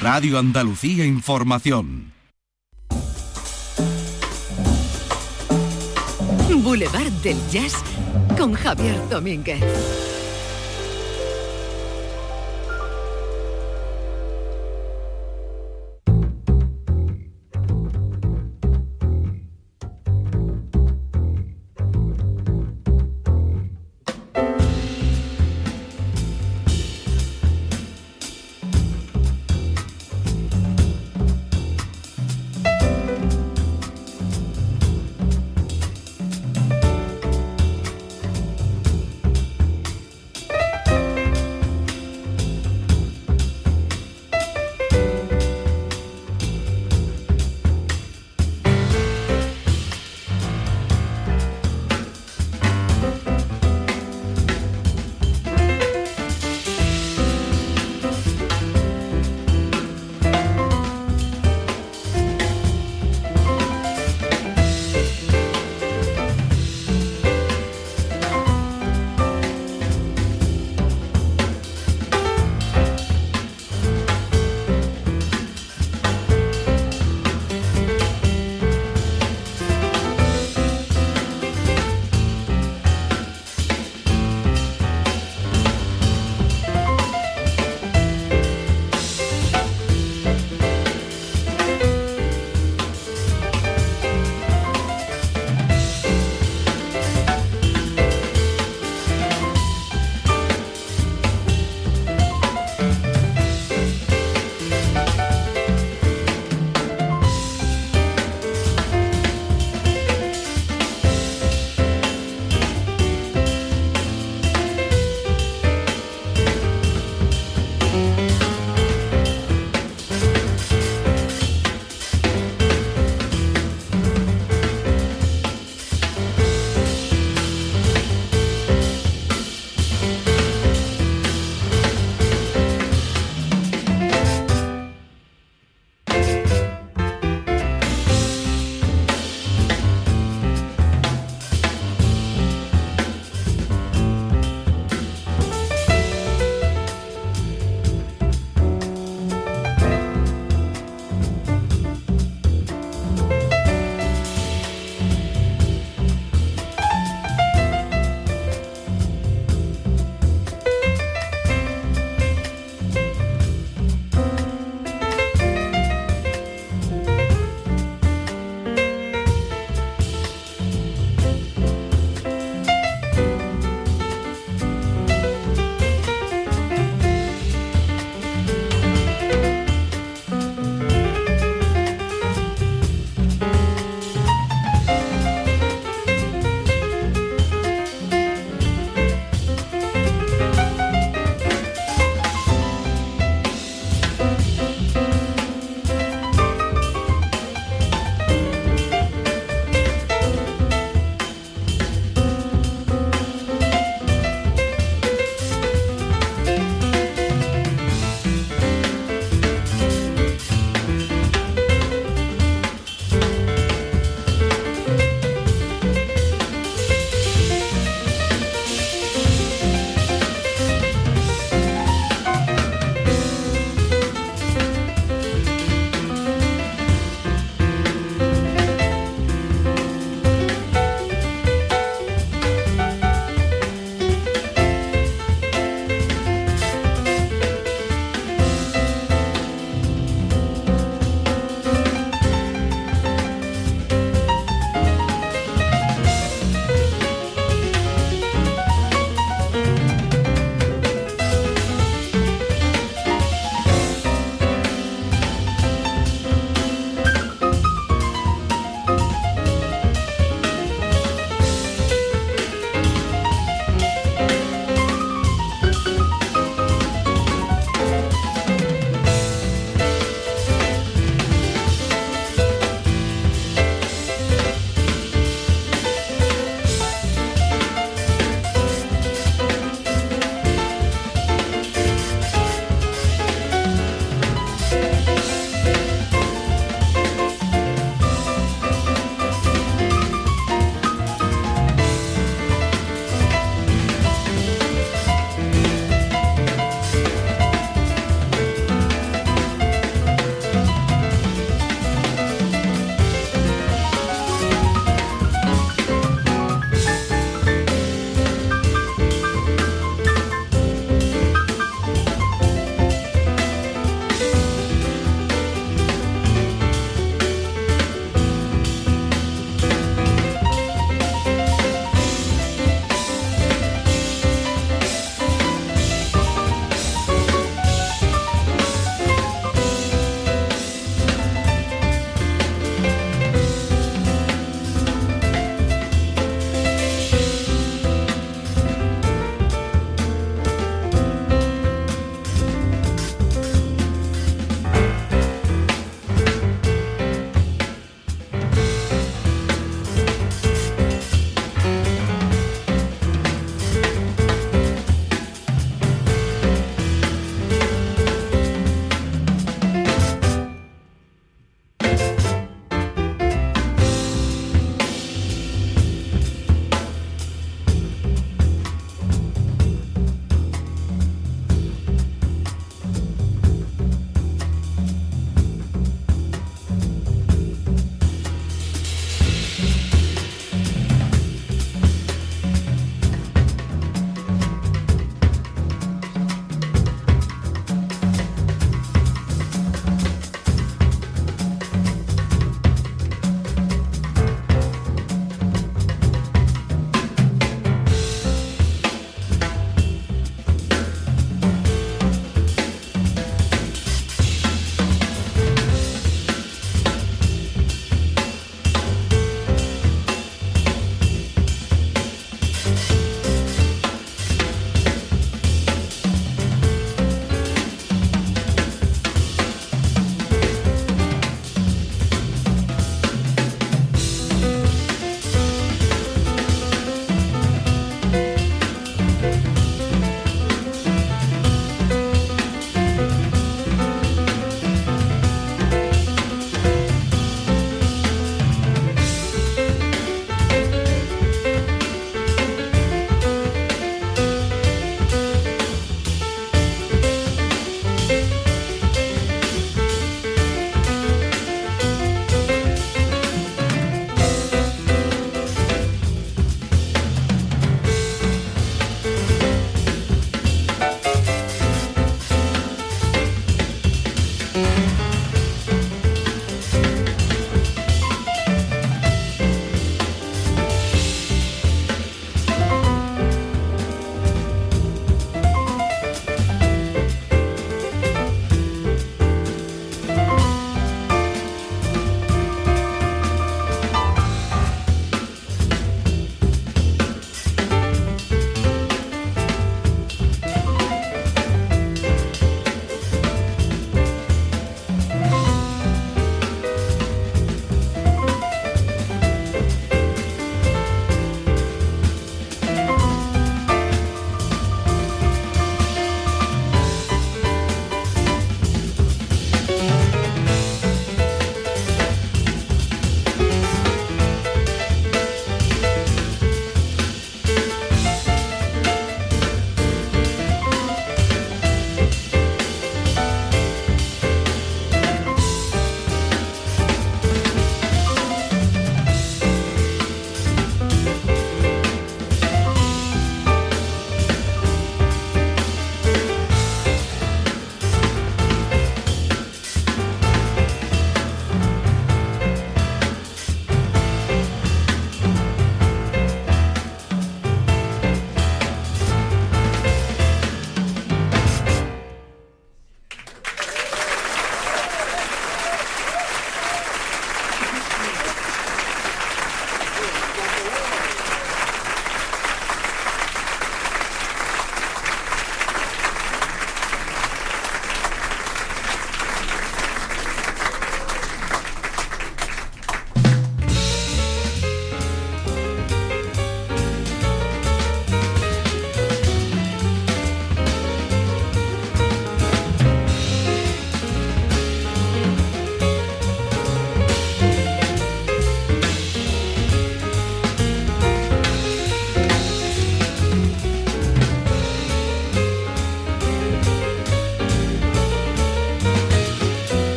Radio Andalucía Información. Boulevard del Jazz con Javier Domínguez.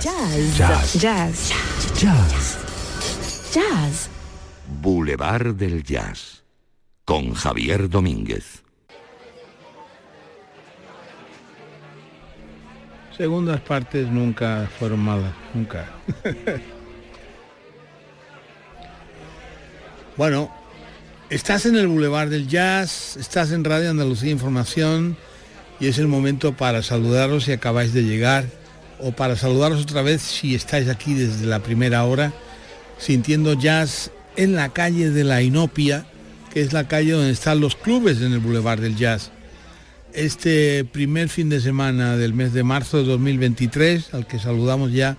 Jazz. Jazz. Jazz. Jazz. Jazz. Boulevard del Jazz. Con Javier Domínguez. Segundas partes nunca fueron malas, nunca. bueno, estás en el Boulevard del Jazz, estás en Radio Andalucía Información y es el momento para saludaros si acabáis de llegar o para saludaros otra vez si estáis aquí desde la primera hora sintiendo jazz en la calle de la Inopia, que es la calle donde están los clubes en el Boulevard del Jazz. Este primer fin de semana del mes de marzo de 2023, al que saludamos ya,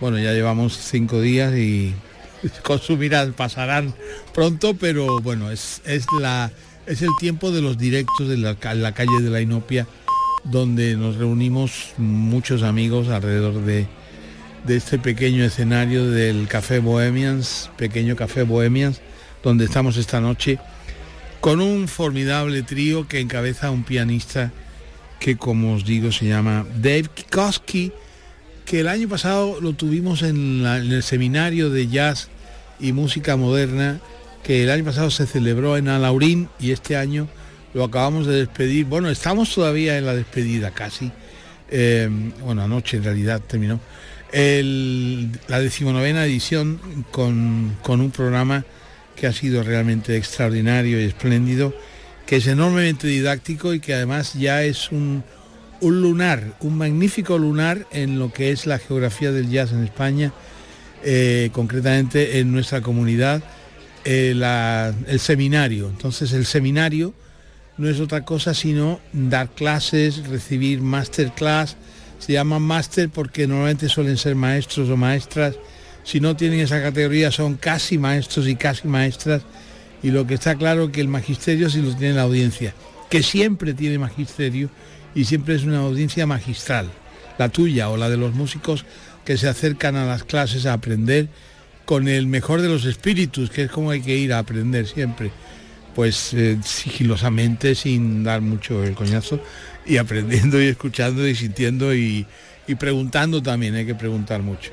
bueno, ya llevamos cinco días y consumirán, pasarán pronto, pero bueno, es, es, la, es el tiempo de los directos de la, la calle de la Inopia, donde nos reunimos muchos amigos alrededor de, de este pequeño escenario del Café Bohemians, pequeño Café Bohemians, donde estamos esta noche con un formidable trío que encabeza un pianista que como os digo se llama Dave Kikoski, que el año pasado lo tuvimos en, en el seminario de jazz y música moderna que el año pasado se celebró en Alaurín y este año lo acabamos de despedir. Bueno, estamos todavía en la despedida casi. Eh, bueno, anoche en realidad terminó. El- la decimonovena edición con, con un programa que ha sido realmente extraordinario y espléndido, que es enormemente didáctico y que además ya es un, un lunar, un magnífico lunar en lo que es la geografía del jazz en España, eh, concretamente en nuestra comunidad, eh, el seminario. Entonces el seminario no es otra cosa sino dar clases, recibir masterclass, se llaman máster porque normalmente suelen ser maestros o maestras. Si no tienen esa categoría son casi maestros y casi maestras. Y lo que está claro que el magisterio sí lo tiene la audiencia, que siempre tiene magisterio y siempre es una audiencia magistral, la tuya o la de los músicos que se acercan a las clases a aprender con el mejor de los espíritus, que es como hay que ir a aprender siempre, pues eh, sigilosamente, sin dar mucho el coñazo, y aprendiendo y escuchando y sintiendo y, y preguntando también, hay que preguntar mucho.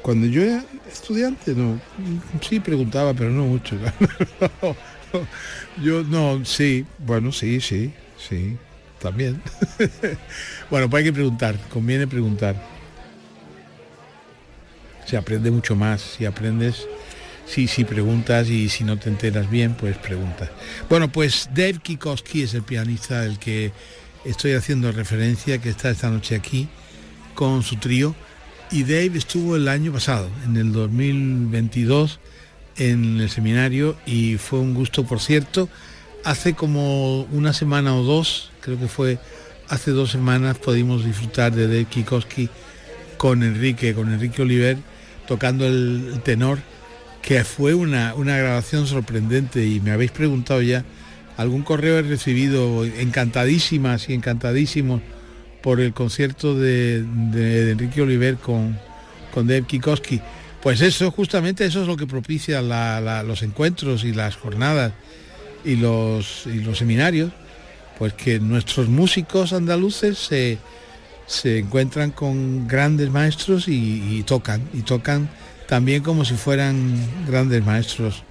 Cuando yo era estudiante, no, sí preguntaba, pero no mucho. yo no, sí, bueno, sí, sí, sí, también. bueno, pues hay que preguntar, conviene preguntar. Se aprende mucho más, si aprendes, si, si preguntas y si no te enteras bien, pues preguntas. Bueno, pues Dave Kikoski es el pianista del que estoy haciendo referencia, que está esta noche aquí con su trío. Y Dave estuvo el año pasado, en el 2022, en el seminario y fue un gusto, por cierto. Hace como una semana o dos, creo que fue hace dos semanas, pudimos disfrutar de Dave Kikoski con Enrique, con Enrique Oliver, tocando el tenor, que fue una, una grabación sorprendente y me habéis preguntado ya, algún correo he recibido encantadísimas y encantadísimos por el concierto de, Enrique Oliver con, con Dave Kikoski. Pues eso, justamente eso es lo que propicia los encuentros y las jornadas y los, y los seminarios, pues que nuestros músicos andaluces se, se encuentran con grandes maestros y tocan, y tocan también como si fueran grandes maestros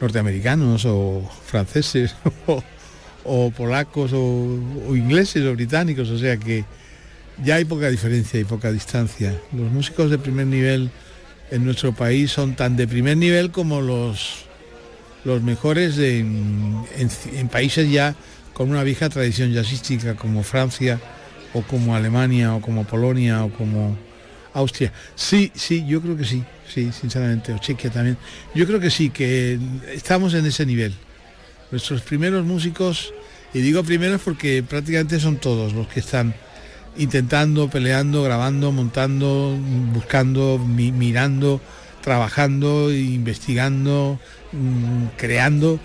norteamericanos o franceses o, polacos o, ingleses o británicos, o sea que ya hay poca diferencia y poca distancia. Los músicos de primer nivel en nuestro país son tan de primer nivel como los, los mejores de- en- en países ya con una vieja tradición jazzística como Francia o como Alemania o como Polonia o como Austria. Sí, sí, yo creo que sí, sí, sinceramente, o Chequia también. Yo creo que sí, que estamos en ese nivel. Nuestros primeros músicos, y digo primeros porque prácticamente son todos los que están intentando, peleando, grabando, montando, buscando, mi- mirando, trabajando, investigando, mm, creando.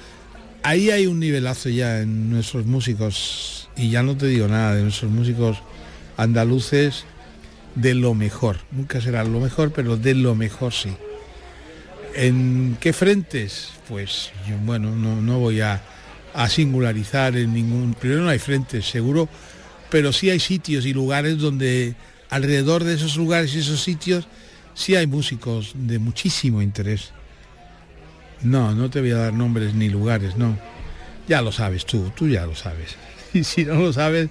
Ahí hay un nivelazo ya en nuestros músicos, y ya no te digo nada de nuestros músicos andaluces de lo mejor. Nunca será lo mejor, pero de lo mejor sí. ¿En qué frentes? Pues yo, bueno, no, no voy a, a singularizar en ningún... Primero no hay frentes, seguro, pero sí hay sitios y lugares donde alrededor de esos lugares y esos sitios sí hay músicos de muchísimo interés. No, no te voy a dar nombres ni lugares, no. Ya lo sabes tú, tú ya lo sabes. Y si no lo sabes,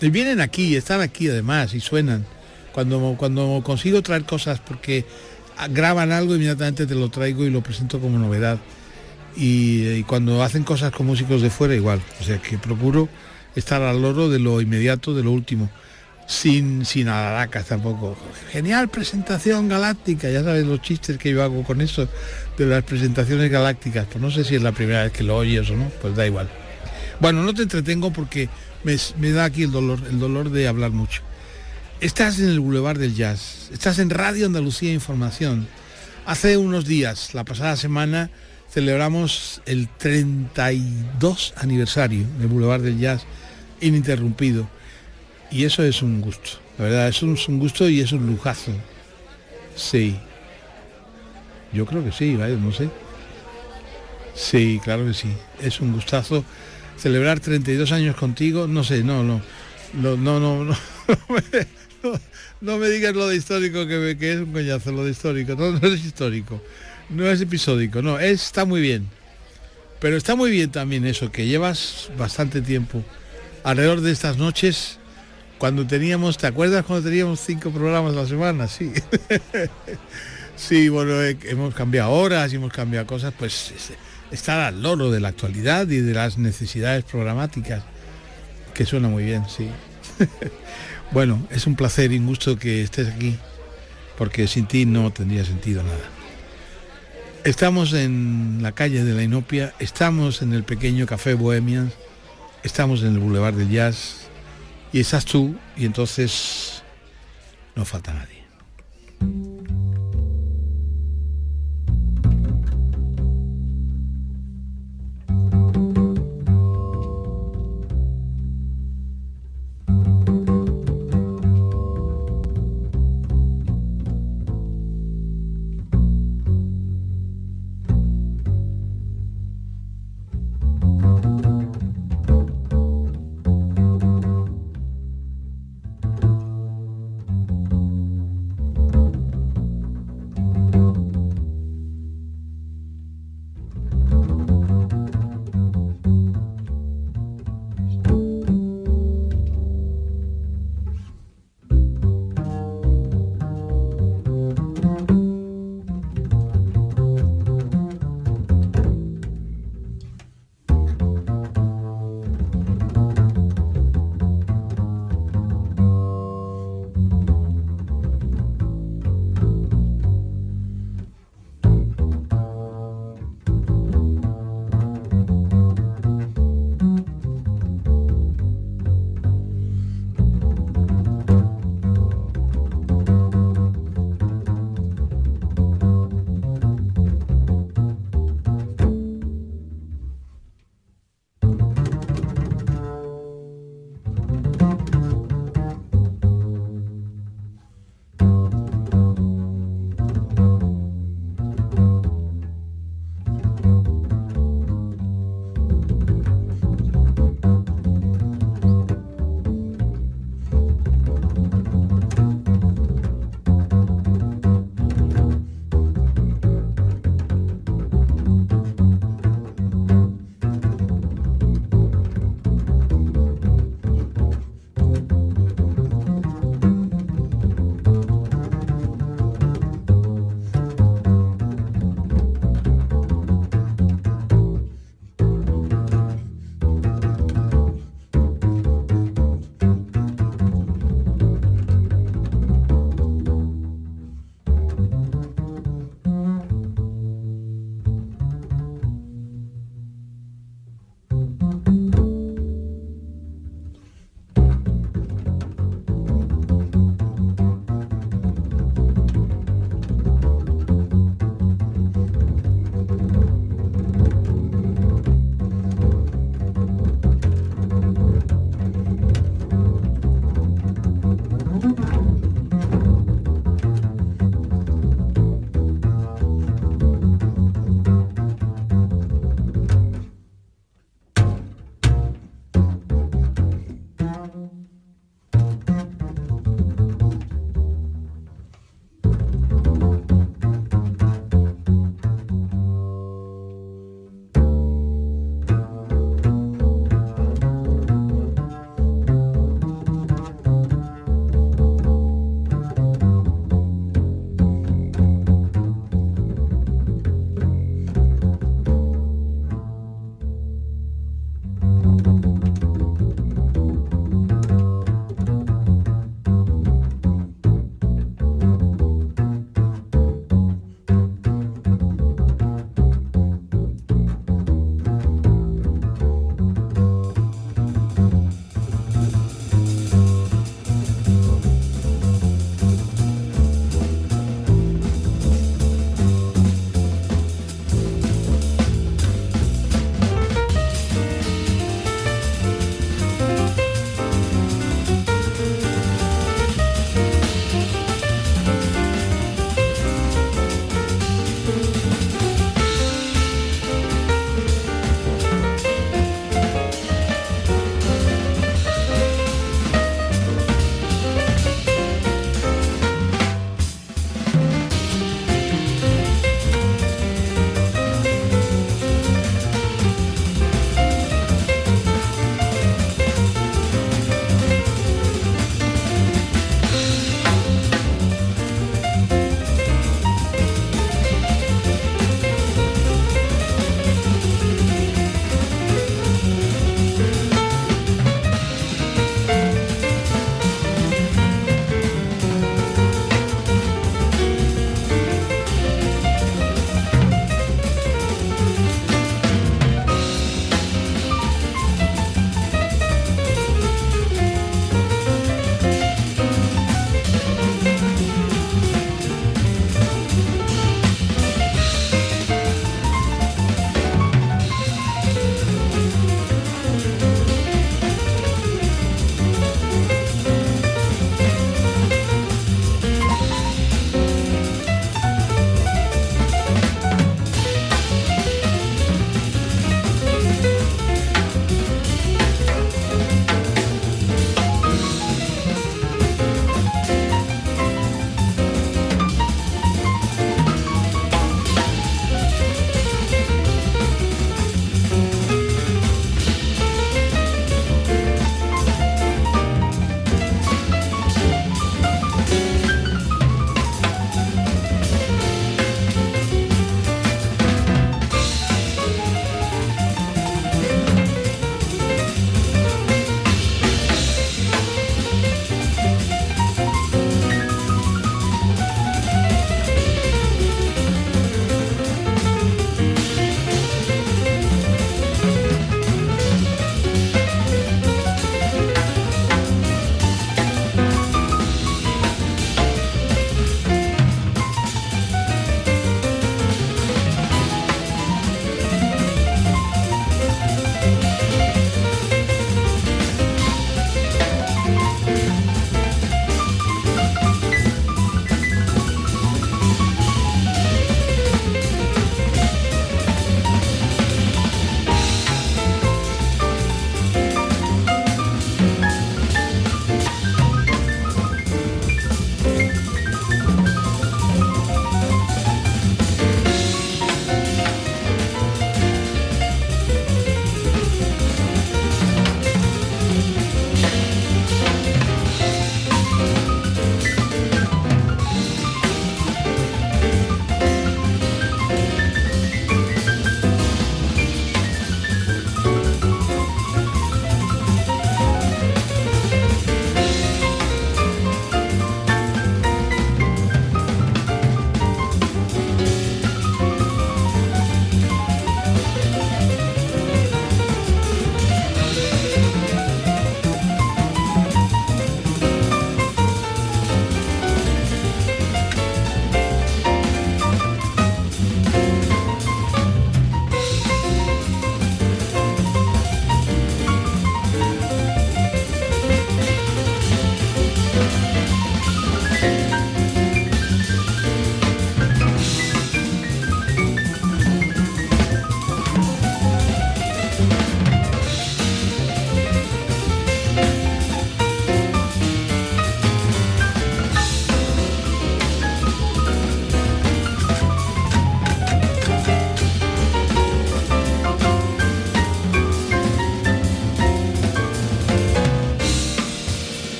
vienen aquí, están aquí además y suenan. Cuando, cuando consigo traer cosas porque graban algo, inmediatamente te lo traigo y lo presento como novedad. Y, cuando hacen cosas con músicos de fuera igual. O sea que procuro estar al loro de lo inmediato, de lo último. Sin, sin alaracas tampoco. Genial presentación galáctica, ya sabes los chistes que yo hago con eso, de las presentaciones galácticas. Pues no sé si es la primera vez que lo oyes o no, pues da igual. Bueno, no te entretengo porque me, da aquí el dolor, el dolor de hablar mucho. Estás en el Boulevard del Jazz, estás en Radio Andalucía Información. Hace unos días, la pasada semana, celebramos el 32 aniversario del Boulevard del Jazz ininterrumpido. Y eso es un gusto, la verdad, es un, un gusto y es un lujazo. Sí. Yo creo que sí, ¿vale? no sé. Sí, claro que sí. Es un gustazo celebrar 32 años contigo, no sé, no, no, no, no, no, no, no, me digas lo de histórico que, que, es un coñazo, lo de histórico, no, es histórico, no es episódico, no, está muy bien. Pero está muy bien también eso, que llevas bastante tiempo alrededor de estas noches, cuando teníamos, ¿te acuerdas cuando teníamos cinco programas a la semana? Sí. sí, bueno, hemos cambiado horas y hemos cambiado cosas, pues estar al loro de la actualidad y de las necesidades programáticas, que suena muy bien, sí. bueno, es un placer y un gusto que estés aquí, porque sin ti no tendría sentido nada. Estamos en la calle de la Inopia, estamos en el pequeño café Bohemians, estamos en el Boulevard del Jazz, y estás tú, y entonces no falta nadie.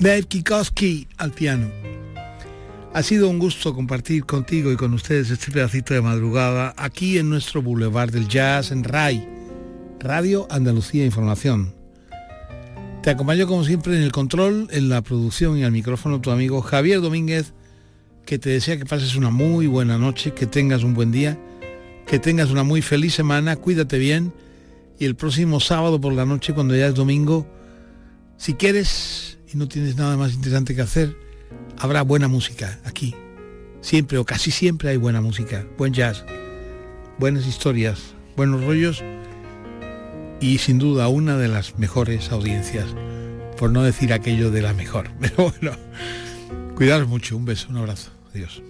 Dave Kikowski al piano. Ha sido un gusto compartir contigo y con ustedes este pedacito de madrugada aquí en nuestro Boulevard del Jazz en RAI, Radio Andalucía Información. Te acompaño como siempre en el control, en la producción y al micrófono tu amigo Javier Domínguez, que te desea que pases una muy buena noche, que tengas un buen día, que tengas una muy feliz semana, cuídate bien y el próximo sábado por la noche, cuando ya es domingo, si quieres y no tienes nada más interesante que hacer, habrá buena música aquí. Siempre o casi siempre hay buena música, buen jazz, buenas historias, buenos rollos y sin duda una de las mejores audiencias, por no decir aquello de la mejor. Pero bueno, cuidaros mucho, un beso, un abrazo, adiós.